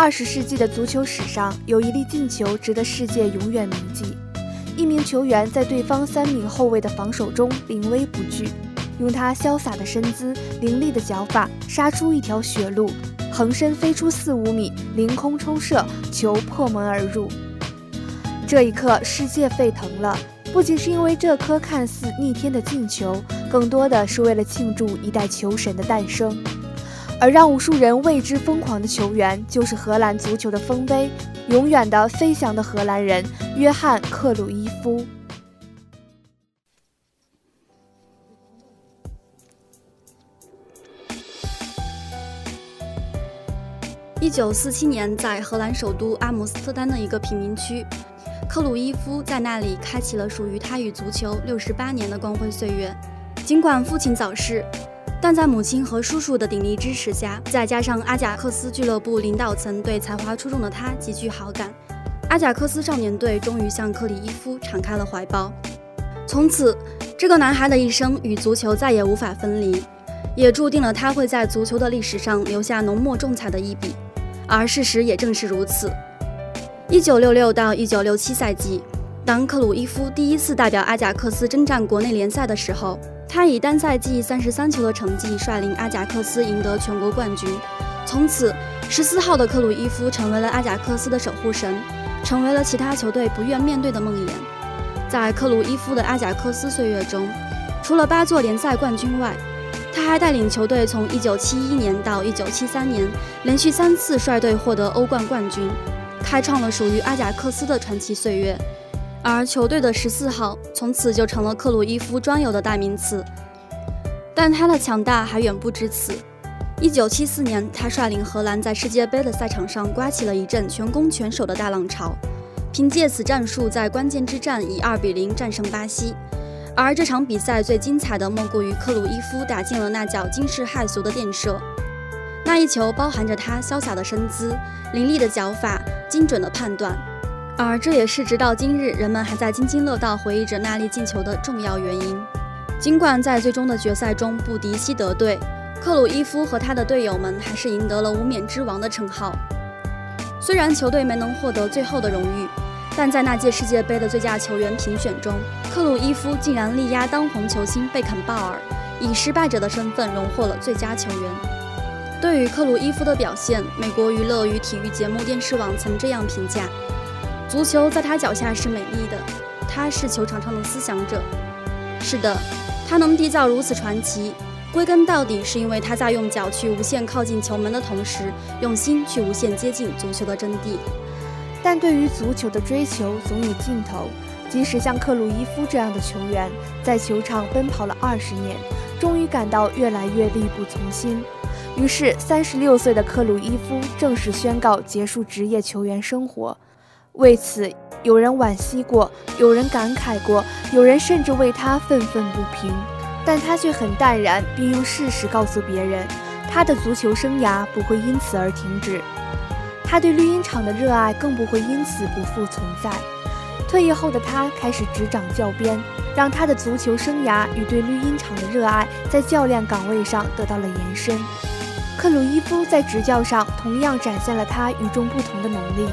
二十世纪的足球史上，有一粒进球值得世界永远铭记。一名球员在对方三名后卫的防守中临危不惧，用他潇洒的身姿、凌厉的脚法杀出一条血路，横身飞出四五米，凌空抽射，球破门而入。这一刻，世界沸腾了，不仅是因为这颗看似逆天的进球，更多的是为了庆祝一代球神的诞生。而让无数人为之疯狂的球员，就是荷兰足球的丰碑，永远的飞翔的荷兰人约翰·克鲁伊夫。一九四七年，在荷兰首都阿姆斯特丹的一个贫民区，克鲁伊夫在那里开启了属于他与足球六十八年的光辉岁月。尽管父亲早逝。但在母亲和叔叔的鼎力支持下，再加上阿贾克斯俱乐部领导层对才华出众的他极具好感，阿贾克斯少年队终于向克里伊夫敞开了怀抱。从此，这个男孩的一生与足球再也无法分离，也注定了他会在足球的历史上留下浓墨重彩的一笔。而事实也正是如此。一九六六到一九六七赛季，当克鲁伊夫第一次代表阿贾克斯征战国内联赛的时候。他以单赛季三十三球的成绩率领阿贾克斯赢得全国冠军，从此十四号的克鲁伊夫成为了阿贾克斯的守护神，成为了其他球队不愿面对的梦魇。在克鲁伊夫的阿贾克斯岁月中，除了八座联赛冠军外，他还带领球队从一九七一年到一九七三年连续三次率队获得欧冠冠军，开创了属于阿贾克斯的传奇岁月。而球队的十四号从此就成了克鲁伊夫专有的代名词，但他的强大还远不止此。一九七四年，他率领荷兰在世界杯的赛场上刮起了一阵全攻全守的大浪潮，凭借此战术，在关键之战以二比零战胜巴西。而这场比赛最精彩的莫过于克鲁伊夫打进了那脚惊世骇俗的垫射，那一球包含着他潇洒的身姿、凌厉的脚法、精准的判断。而这也是直到今日人们还在津津乐道回忆着那粒进球的重要原因。尽管在最终的决赛中不敌西德队，克鲁伊夫和他的队友们还是赢得了“无冕之王”的称号。虽然球队没能获得最后的荣誉，但在那届世界杯的最佳球员评选中，克鲁伊夫竟然力压当红球星贝肯鲍尔，以失败者的身份荣获了最佳球员。对于克鲁伊夫的表现，美国娱乐与体育节目电视网曾这样评价。足球在他脚下是美丽的，他是球场上的思想者。是的，他能缔造如此传奇，归根到底是因为他在用脚去无限靠近球门的同时，用心去无限接近足球的真谛。但对于足球的追求总有尽头，即使像克鲁伊夫这样的球员，在球场奔跑了二十年，终于感到越来越力不从心。于是，三十六岁的克鲁伊夫正式宣告结束职业球员生活。为此，有人惋惜过，有人感慨过，有人甚至为他愤愤不平。但他却很淡然，并用事实告诉别人，他的足球生涯不会因此而停止，他对绿茵场的热爱更不会因此不复存在。退役后的他开始执掌教鞭，让他的足球生涯与对绿茵场的热爱在教练岗位上得到了延伸。克鲁伊夫在执教上同样展现了他与众不同的能力。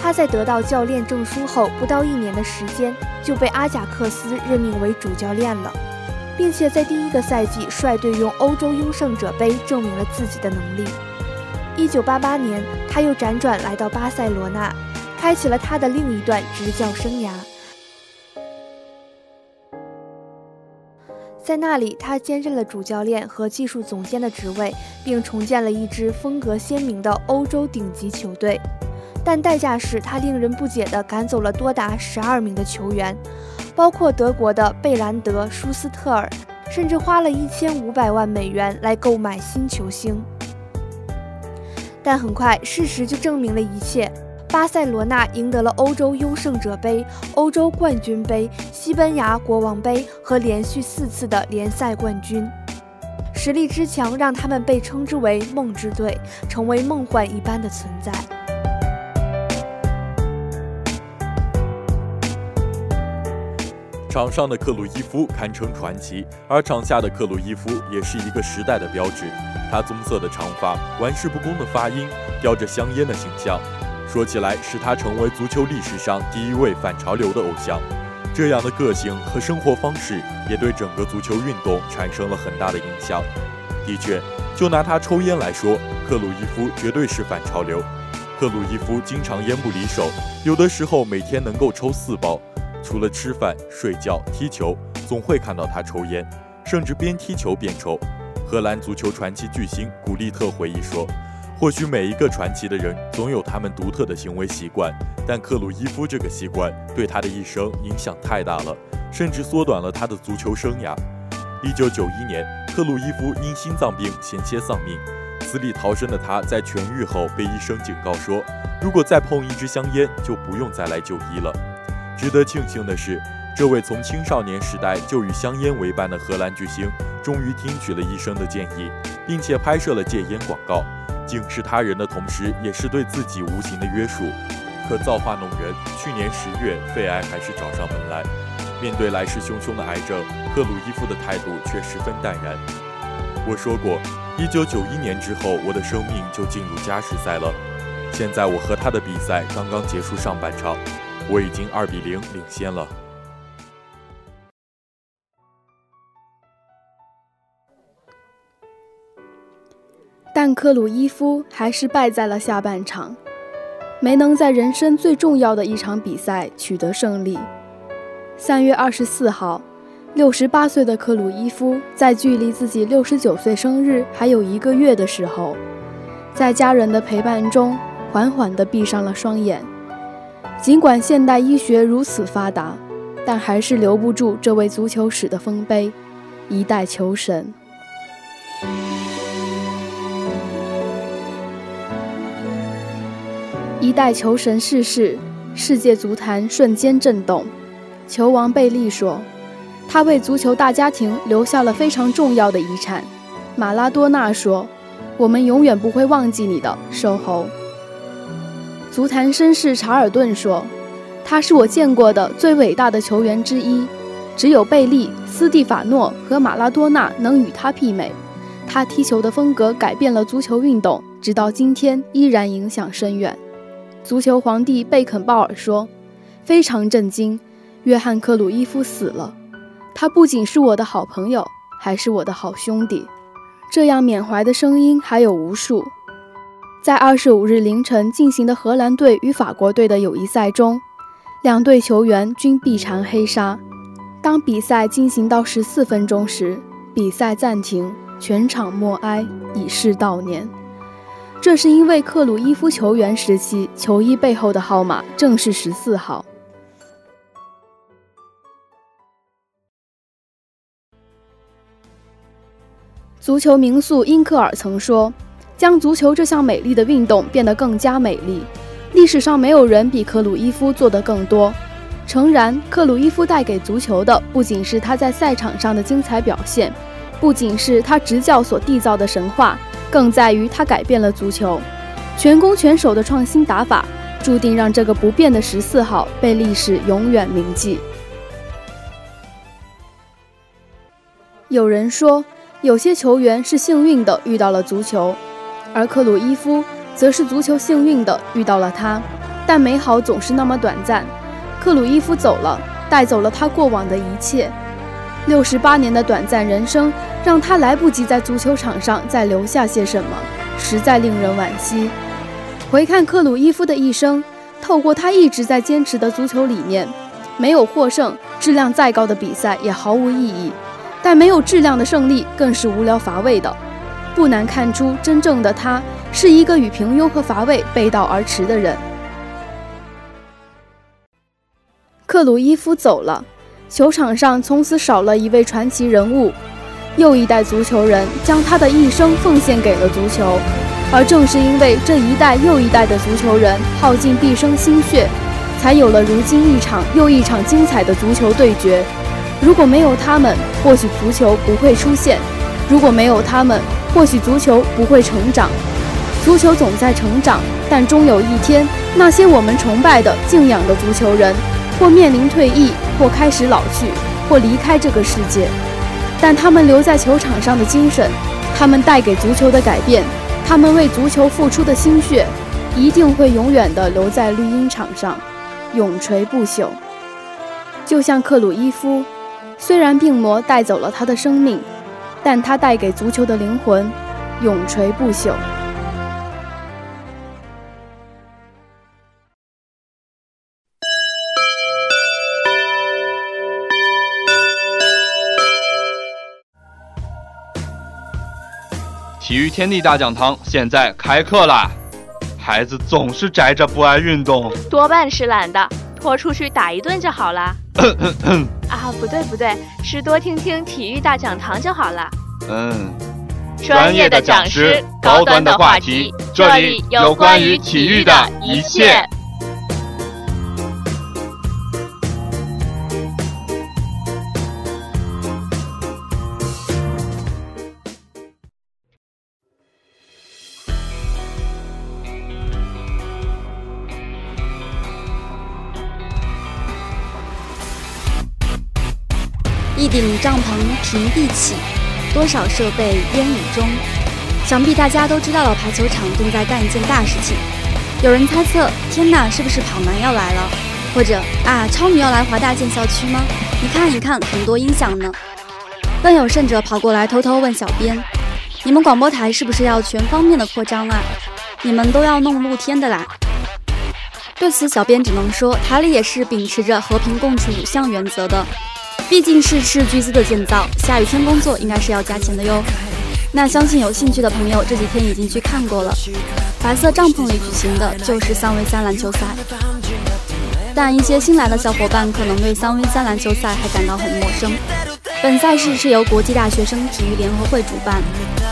他在得到教练证书后不到一年的时间，就被阿贾克斯任命为主教练了，并且在第一个赛季率队用欧洲优胜者杯证明了自己的能力。一九八八年，他又辗转来到巴塞罗那，开启了他的另一段执教生涯。在那里，他兼任了主教练和技术总监的职位，并重建了一支风格鲜明的欧洲顶级球队。但代价是他令人不解地赶走了多达十二名的球员，包括德国的贝兰德、舒斯特尔，甚至花了一千五百万美元来购买新球星。但很快，事实就证明了一切：巴塞罗那赢得了欧洲优胜者杯、欧洲冠军杯、西班牙国王杯和连续四次的联赛冠军，实力之强让他们被称之为“梦之队”，成为梦幻一般的存在。场上的克鲁伊夫堪称传奇，而场下的克鲁伊夫也是一个时代的标志。他棕色的长发，玩世不恭的发音，叼着香烟的形象，说起来使他成为足球历史上第一位反潮流的偶像。这样的个性和生活方式也对整个足球运动产生了很大的影响。的确，就拿他抽烟来说，克鲁伊夫绝对是反潮流。克鲁伊夫经常烟不离手，有的时候每天能够抽四包。除了吃饭、睡觉、踢球，总会看到他抽烟，甚至边踢球边抽。荷兰足球传奇巨星古利特回忆说：“或许每一个传奇的人总有他们独特的行为习惯，但克鲁伊夫这个习惯对他的一生影响太大了，甚至缩短了他的足球生涯。”一九九一年，克鲁伊夫因心脏病险些丧命，死里逃生的他在痊愈后被医生警告说：“如果再碰一支香烟，就不用再来就医了。”值得庆幸的是，这位从青少年时代就与香烟为伴的荷兰巨星，终于听取了医生的建议，并且拍摄了戒烟广告，警示他人的同时，也是对自己无形的约束。可造化弄人，去年十月，肺癌还是找上门来。面对来势汹汹的癌症，克鲁伊夫的态度却十分淡然。我说过，一九九一年之后，我的生命就进入加时赛了。现在我和他的比赛刚刚结束上半场。我已经二比零领先了，但克鲁伊夫还是败在了下半场，没能在人生最重要的一场比赛取得胜利。三月二十四号，六十八岁的克鲁伊夫在距离自己六十九岁生日还有一个月的时候，在家人的陪伴中，缓缓地闭上了双眼。尽管现代医学如此发达，但还是留不住这位足球史的丰碑——一代球神。一代球神逝世，世界足坛瞬间震动。球王贝利说：“他为足球大家庭留下了非常重要的遗产。”马拉多纳说：“我们永远不会忘记你的，瘦猴。”足坛绅士查尔顿说：“他是我见过的最伟大的球员之一，只有贝利、斯蒂法诺和马拉多纳能与他媲美。他踢球的风格改变了足球运动，直到今天依然影响深远。”足球皇帝贝肯鲍尔说：“非常震惊，约翰·克鲁伊夫死了。他不仅是我的好朋友，还是我的好兄弟。”这样缅怀的声音还有无数。在二十五日凌晨进行的荷兰队与法国队的友谊赛中，两队球员均臂缠黑纱。当比赛进行到十四分钟时，比赛暂停，全场默哀，以示悼念。这是因为克鲁伊夫球员时期球衣背后的号码正是十四号。足球名宿英克尔曾说。将足球这项美丽的运动变得更加美丽，历史上没有人比克鲁伊夫做得更多。诚然，克鲁伊夫带给足球的不仅是他在赛场上的精彩表现，不仅是他执教所缔造的神话，更在于他改变了足球。全攻全守的创新打法，注定让这个不变的十四号被历史永远铭记。有人说，有些球员是幸运的遇到了足球。而克鲁伊夫则是足球幸运的遇到了他，但美好总是那么短暂。克鲁伊夫走了，带走了他过往的一切。六十八年的短暂人生，让他来不及在足球场上再留下些什么，实在令人惋惜。回看克鲁伊夫的一生，透过他一直在坚持的足球理念，没有获胜，质量再高的比赛也毫无意义；但没有质量的胜利，更是无聊乏味的。不难看出，真正的他是一个与平庸和乏味背道而驰的人。克鲁伊夫走了，球场上从此少了一位传奇人物。又一代足球人将他的一生奉献给了足球，而正是因为这一代又一代的足球人耗尽毕生心血，才有了如今一场又一场精彩的足球对决。如果没有他们，或许足球不会出现；如果没有他们，或许足球不会成长，足球总在成长，但终有一天，那些我们崇拜的、敬仰的足球人，或面临退役，或开始老去，或离开这个世界。但他们留在球场上的精神，他们带给足球的改变，他们为足球付出的心血，一定会永远地留在绿茵场上，永垂不朽。就像克鲁伊夫，虽然病魔带走了他的生命，但他带给足球的灵魂，永垂不朽。体育天地大讲堂现在开课啦！孩子总是宅着不爱运动，多半是懒的，拖出去打一顿就好了。啊，不对不对，是多听听体育大讲堂就好了。嗯，专业的讲师，高端的话题，这里有关于体育的一切。帐篷平地起，多少设备烟雨中。想必大家都知道了，排球场正在干一件大事情。有人猜测：天哪，是不是跑男要来了？或者啊，超女要来华大建校区吗？你看一看，很多音响呢。更有甚者跑过来偷偷问小编：你们广播台是不是要全方面的扩张啊？你们都要弄露天的啦？对此，小编只能说，台里也是秉持着和平共处五项原则的。毕竟是斥巨资的建造，下雨天工作应该是要加钱的哟。那相信有兴趣的朋友这几天已经去看过了，白色帐篷里举行的就是三 v 三篮球赛。但一些新来的小伙伴可能对三 v 三篮球赛还感到很陌生。本赛事是由国际大学生体育联合会主办，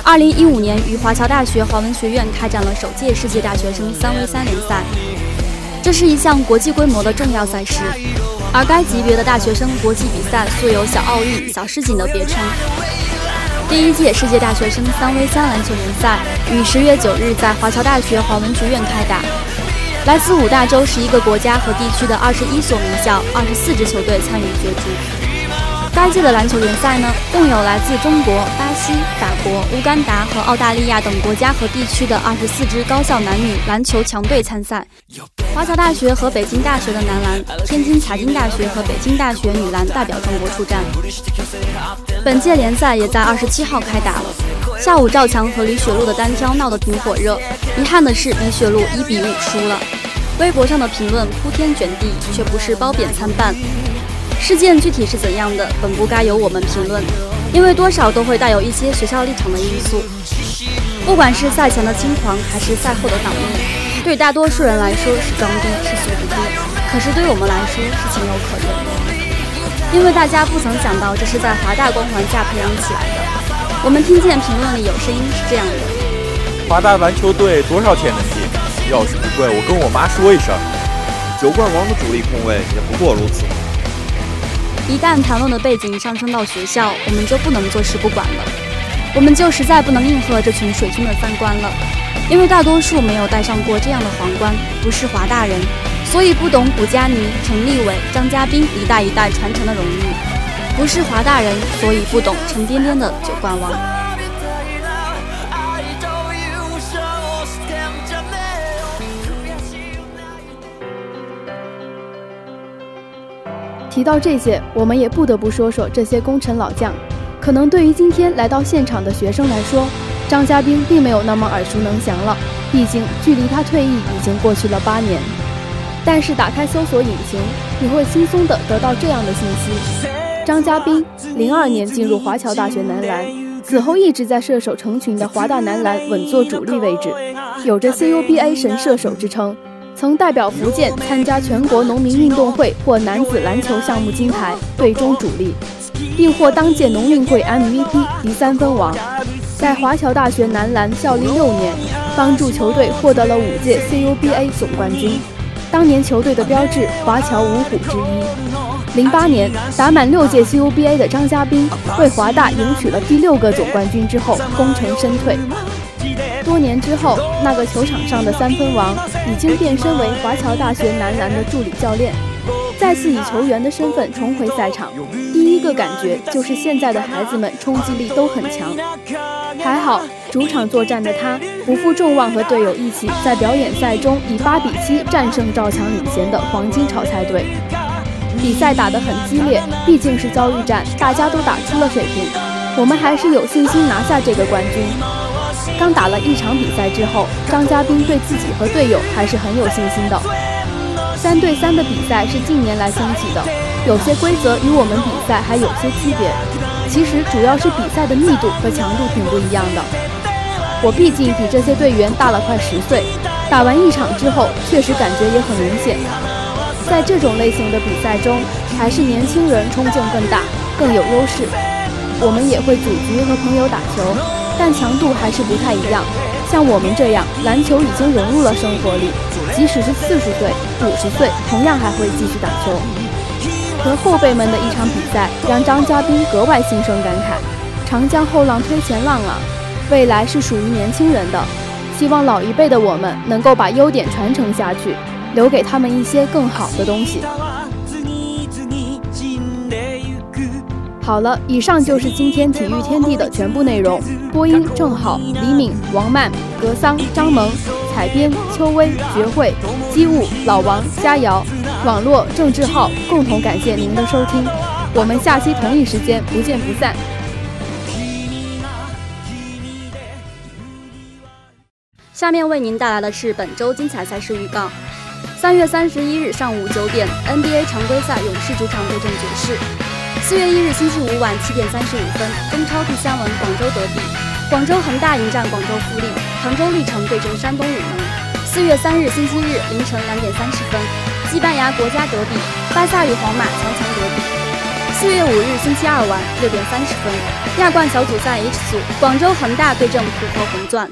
二零一五年于华侨大学华文学院开展了首届世界大学生三 v 三联赛，这是一项国际规模的重要赛事。而该级别的大学生国际比赛素有“小奥运”“小世锦”的别称。第一届世界大学生三 v 三篮球联赛于十月九日在华侨大学华文学院开打，来自五大洲十一个国家和地区的二十一所名校、二十四支球队参与角逐。该届的篮球联赛呢，共有来自中国、巴西、法国、乌干达和澳大利亚等国家和地区的二十四支高校男女篮球强队参赛。华侨大学和北京大学的男篮，天津财经大学和北京大学女篮代表中国出战。本届联赛也在二十七号开打了。下午赵强和李雪璐的单挑闹得挺火热，遗憾的是李雪璐一比五输了。微博上的评论铺天卷地，却不是褒贬参半。事件具体是怎样的，本不该由我们评论，因为多少都会带有一些学校立场的因素。不管是赛前的轻狂，还是赛后的挡逆。对大多数人来说是装逼是素质低，可是对我们来说是情有可原。因为大家不曾想到这是在华大光环下培养起来的。我们听见评论里有声音是这样的：华大篮球队多少钱能进？要是不贵，我跟我妈说一声。九冠王的主力控卫也不过如此。一旦谈论的背景上升到学校，我们就不能坐视不管了，我们就实在不能应和这群水军的三观了。因为大多数没有戴上过这样的皇冠，不是华大人，所以不懂古佳妮、陈立伟、张家斌一代一代传承的荣誉；不是华大人，所以不懂沉甸甸的九冠王。提到这些，我们也不得不说说这些功臣老将。可能对于今天来到现场的学生来说，张家斌并没有那么耳熟能详了，毕竟距离他退役已经过去了八年。但是打开搜索引擎，你会轻松地得到这样的信息：张家斌，零二年进入华侨大学男篮，此后一直在射手成群的华大男篮稳坐主力位置，有着 CUBA 神射手之称，曾代表福建参加全国农民运动会获男子篮球项目金牌，队中主力，并获当届农运会 MVP 及三分王。在华侨大学男篮效力六年，帮助球队获得了五届 CUBA 总冠军。当年球队的标志“华侨五虎”之一。零八年打满六届 CUBA 的张家斌为华大赢取了第六个总冠军之后，功成身退。多年之后，那个球场上的三分王已经变身为华侨大学男篮的助理教练。再次以球员的身份重回赛场，第一个感觉就是现在的孩子们冲击力都很强。还好，主场作战的他不负众望，和队友一起在表演赛中以八比七战胜赵强领衔的黄金炒菜队。比赛打得很激烈，毕竟是遭遇战，大家都打出了水平，我们还是有信心拿下这个冠军。刚打了一场比赛之后，张家斌对自己和队友还是很有信心的。三对三的比赛是近年来兴起的，有些规则与我们比赛还有些区别。其实主要是比赛的密度和强度挺不一样的。我毕竟比这些队员大了快十岁，打完一场之后，确实感觉也很明显。在这种类型的比赛中，还是年轻人冲劲更大，更有优势。我们也会组局和朋友打球，但强度还是不太一样。像我们这样，篮球已经融入了生活里，即使是四十岁、五十岁，同样还会继续打球。和后辈们的一场比赛，让张家斌格外心生感慨：“长江后浪推前浪啊，未来是属于年轻人的。希望老一辈的我们能够把优点传承下去。”留给他们一些更好的东西。好了，以上就是今天体育天地的全部内容。播音：郑好、李敏、王曼、格桑、张萌；采编：邱薇、绝慧、机务、老王、佳瑶；网络：郑志浩。共同感谢您的收听，我们下期同一时间不见不散。下面为您带来的是本周精彩赛事预告。三月三十一日上午九点，NBA 常规赛勇士主场对阵爵士。四月一日星期五晚七点三十五分，中超第三轮广州德比，广州恒大迎战广州富力，杭州绿城对阵山东鲁能。四月三日星期日凌晨两点三十分，西班牙国家德比，巴萨与皇马强强德比。四月五日星期二晚六点三十分，亚冠小组赛 H 组，广州恒大对阵浦和红钻。